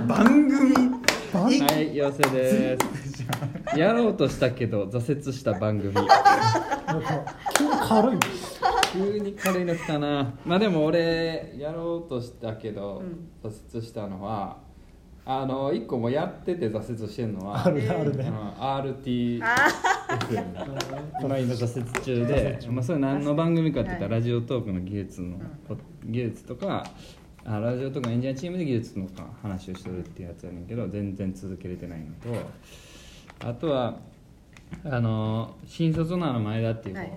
番組。はい要請です。やろうとしたけど挫折した番組。急に軽い。急に軽いの来たな。まあでも俺やろうとしたけどうん。挫折したのはあの一個もうやってて挫折してるのはあるねあるね。うん RT あ今今挫折中で、まあ、それ何の番組かって言ったら、はいラジオトークの技術の、技術とかあラジオトークのエンジニアチームで技術のか話をしてるっていうやつやねんけど全然続けれてないのとあとはあの新卒のあの前田っていう子はい。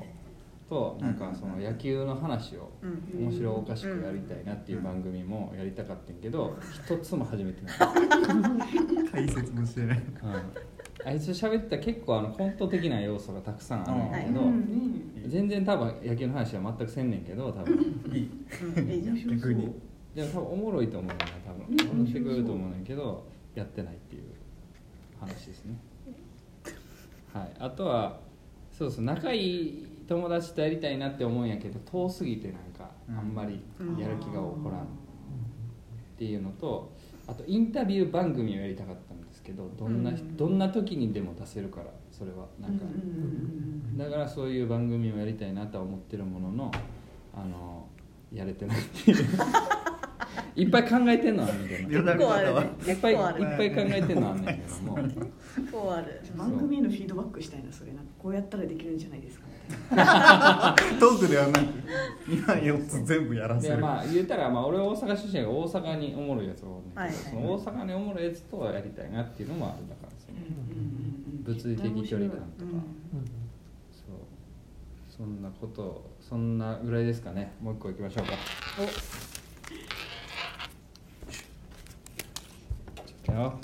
と、なんかその野球の話をうん。面白おかしくやりたいなっていう番組もやりたかったんやけど一つも始めてない。解説もしてない。あいつ喋った結構あのコント的な要素がたくさんあるんだけど、はい。全然多分野球の話は全くせんねんけど多分。いい逆にでも多分おもろいと思うな多分。面してくれると思うねんけどやってないっていう話ですね。はい。あとはそうそう仲いい友達とやりたいなって思うんやけど遠すぎてなんかあんまりやる気が起こらん。っていうのとあとインタビュー番組をやりたかったんですけどどんな、うん。どんな時にでも出せるからそれは。なんか、だからそういう番組をやりたいなとは思ってるもののあのやれてないっていう いっぱい考えてんのはあるんだけどよ結構あるね。いっぱいいっぱい考えてんのはあんねんけども。結構ある。番組へのフィードバックしたいなそれなんかこうやったらできるんじゃないですかトークではなく今4つ全部やらせる。でまあ言ったら、まあ、俺は大阪出身やから大阪におもろいやつがおるねはいはい。その大阪におもろいやつとはやりたいなっていうのもあるだからその物理的距離感とか、そう。そんなことそんなぐらいですかね。もう一個いきましょうか。およ。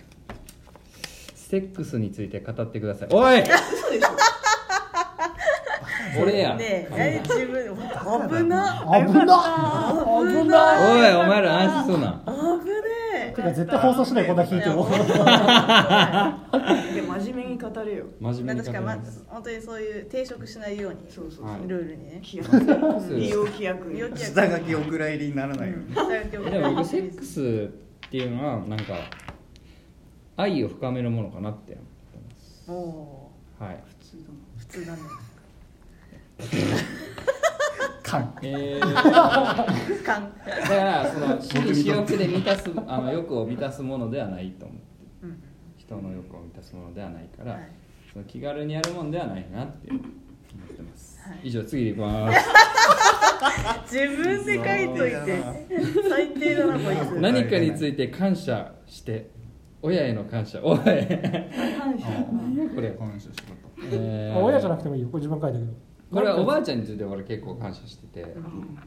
セックスについて語ってください。おい！俺やねえ何自分危な危な危なおいお前ら安心すな。危ねてか絶対放送しないこんな聞いても真面目に語れよ。真面目に確かま語ります本当にそういう抵触しないようにそうそうルールにね。規約利用規約利用規約下書きお蔵入りにならないように。でも僕セックスっていうのはなんか愛を深めるものかなって思ってます。おおはい。普通だ普通だね。感えー、だ感からその私利私欲で満たすあの欲を満たすものではないと思って。うん。人の欲を満たすものではないから、はい。その気軽にやるもんではないなって思ってます、はい。以上次に行きます。自分で書いといて。最低だなこいつ。何かについて感謝して親への感謝。おい。感謝。これ、感謝しろとえー親じゃなくてもいいよ。これ自分書いたけど。これはおばあちゃんについて俺結構感謝してて、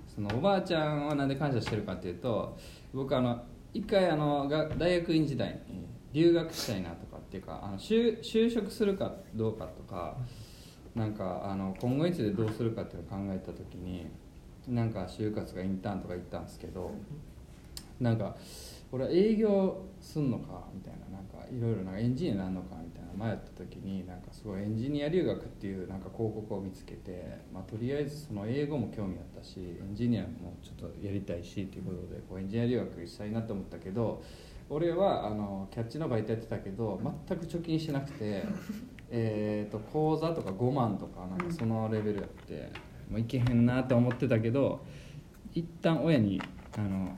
そのおばあちゃんはなんで感謝してるかっていうと僕あの一回あのが大学院時代に留学したいなとかっていうかあの就就職するかどうかとかなんかあの今後についてどうするかっていうのを考えた時になんか就活がインターンとか行ったんですけどなんか俺は営業すんのか？みたいな。なんかいろいろなエンジニアになるのかみたいな。迷った時になんかすごいエンジニア留学っていうなんか広告を見つけて、まあ、とりあえずその英語も興味あったしエンジニアもちょっとやりたいしっていうことでこうエンジニア留学したいなと思ったけど俺はあのキャッチのバイトやってたけど全く貯金しなくて えと口座とか5万とかなんかそのレベルやって、もういけへんなと思ってたけど一旦親にあの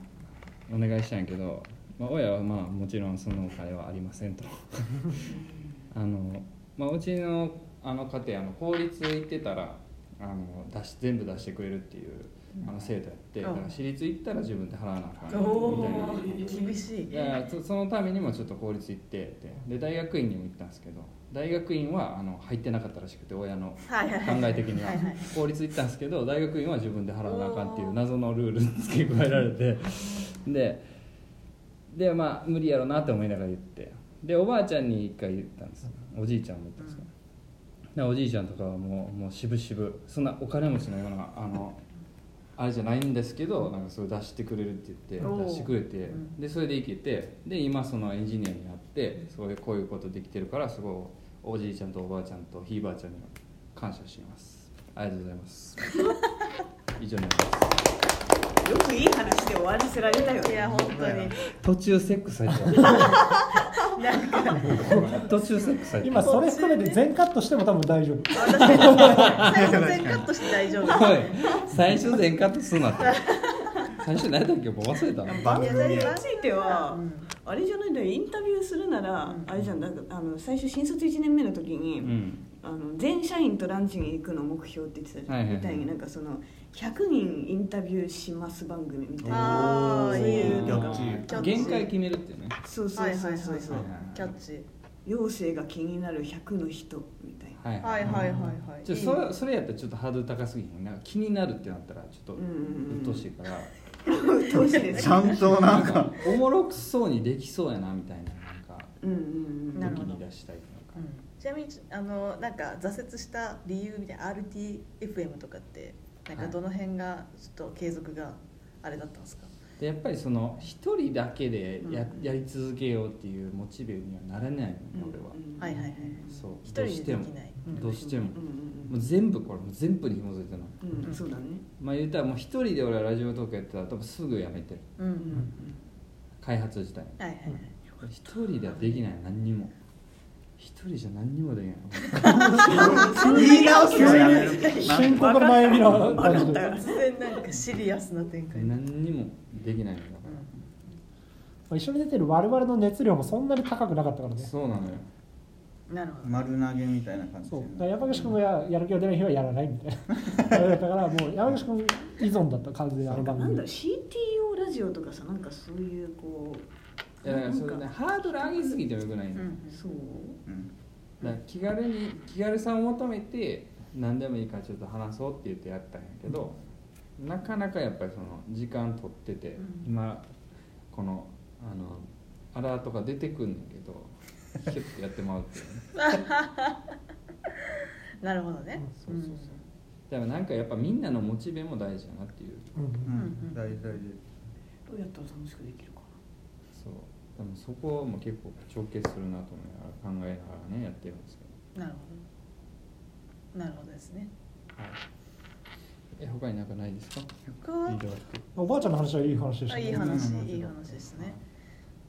お願いしたんやけど、まあ、親はまあもちろんそのお金はありませんと。あの、まあ、うちのあの家庭あの公立行ってたらあの出し全部出してくれるっていうあの制度やってだから私立行ったら自分で払わなあかんおみたいなお厳しい。いやそそのためにもちょっと公立行ってって。で大学院にも行ったんですけど大学院はあの入ってなかったらしくて親の考え的には。はいはい公立行ったんですけど大学院は自分で払わなあかんっていう謎のルール付け加えられてででまあ無理やろなって思いながら言って。でおばあちゃんに一回言ったんです。おじいちゃんも言ったんですけど、でおじいちゃんとかはもうもう渋々そんなお金持ちのようなあのあれじゃないんですけどなんかそれ出してくれるって言って出してくれて、うん。でそれで行けて。で今そのエンジニアになってそういうこういうことできてるからすごいおじいちゃんとおばあちゃんとひいばあちゃんには感謝しています。ありがとうございます。以上になりますよくいい話で終わらせられたよね。いや本当に。途中セックス入って 途中セックス入って今それ含めて全カットしても多分大丈夫。私最初全カットして大丈夫。おい。最初全カットすんなって。最初何だっけもう忘れたの。番組やについては、うんあれじゃないんだよインタビューするなら、あれじゃんなんかあの最初新卒1年目の時に、うんあの全社員とランチに行くの目標って言ってたじゃん、はいはいはいみたいになんかその100人インタビューします番組みたいな。そういうキャのが限界決めるっていうね。そうそうそうそう。そうキャッチ陽性が気になる100の人みたいな。はいはい。はいはいはいちょそれそれやったらちょっとハードル高すぎなんか気になるってなったらちょっとうんうんうん。鬱陶しいから鬱陶しいです。ちゃんとなんか。おもろくそうにできそうやなみたいななんかうんうんに出したいというかちなみにあのなんか挫折した理由みたいな RTFM とかってなんかどの辺がちょっと継続があれだったんですか、でやっぱりその一人だけでや,、うん。やり続けようっていうモチベにはなれないのね、俺は、うん。はいはいはい。そう。一人でどうしても。できないどうしても、うんもう全部これ全部に紐づいてるの。うんうんうん。そうだね。まあ言ったらもう一人で俺はラジオトークやってたら多分すぐやめてる。うんうん。開発自体。はいはいはい。一人ではできない。何にも一人じゃ何にもできない。言い直すのやめる深刻な悩みな感じで突然なんかシリアスな展開何にもできないんだかまあ一緒に出てる我々の熱量もそんなに高くなかったかららねそうなのよなるほど丸投げみたいな感じでそうだから山口君がややる気が出ない日はやらないみたいなだからもう山口君依存だった感じであの番組なんだ CTO ラジオとかさなんかそういうこういやだか。らそれね。ハードル上げすぎてもよくないの、うんそう。うん。だから気軽に気軽さを求めて何でもいいからちょっと話そうって言ってやったんやけど、なかなかやっぱりその時間取ってて、うん。今このあのアラートが出てくんねんけどキュッてやってまうっていうね。なるほどね。そうそうそう。だからなんかやっぱみんなのモチベも大事やなっていう。うん。うんうん。大事大事。どうやったら楽しくできるかそう。でもそこも結構直結するなと思いながら考えながらねやってるんですけど、なるほど。なるほどですね。はい、え他になんかないですか？他？おばあちゃんの話はいい話でしたあいいね話うんいい話ですね。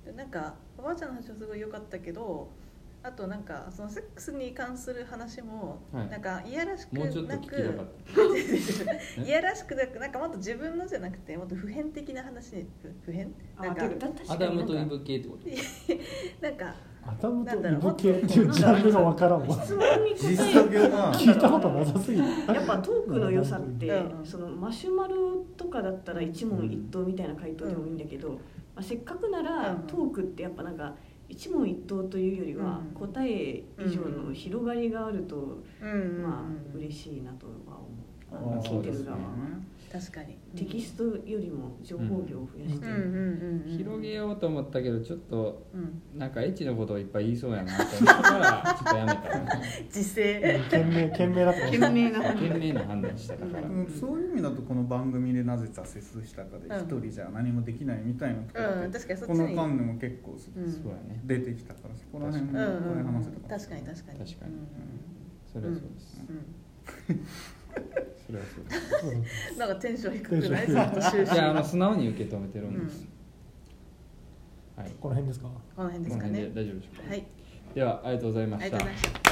でなんかおばあちゃんの話はすごい良かったけどあとなんかそのセックスに関する話も、はい。なんかいやらしくなく いやらしくなくなんかもっと自分のじゃなくてもっと普遍的な話に普普遍？ななんかアダムになんか。とイブ系ってこと なんかアダムとイなんだろうブ系っていうジャンルがわからんわ。質問に聞いたことなさすぎやっぱトークの良さってうん。そのマシュマロとかだったら一問一答みたいな回答でもいいんだけど、まあ、せっかくならうん。トークってやっぱなんか一問一答というよりはうん。答え以上の広がりがあると、まあ嬉しいなとは思聞いてる側は、確かに。テキストよりも情報量を増やして。広げようと思ったけどちょっとうん。なんかエッチなことをいっぱい言いそうやなと思ったからちょっとやめた。時勢懸命懸命だった。懸命な懸命な判断しただから、うんそういう意味だとこの番組でなぜ挫折したかでうん。一人じゃ何もできないみたいなところうんって確かにそっちこのに間でも結構うん。そうやね。出てきたからそこら辺もこれうん話せたかも確かに確かに。確かに。うん。それはそうです、うん。うんそれはそうですなんかテンション低くない？い。っと終始いやあの素直に受け止めてるんです、はい。この辺ですか？この辺ですかね。で大丈夫でしょうか、はい。ではありがとうございまありがしたとうございました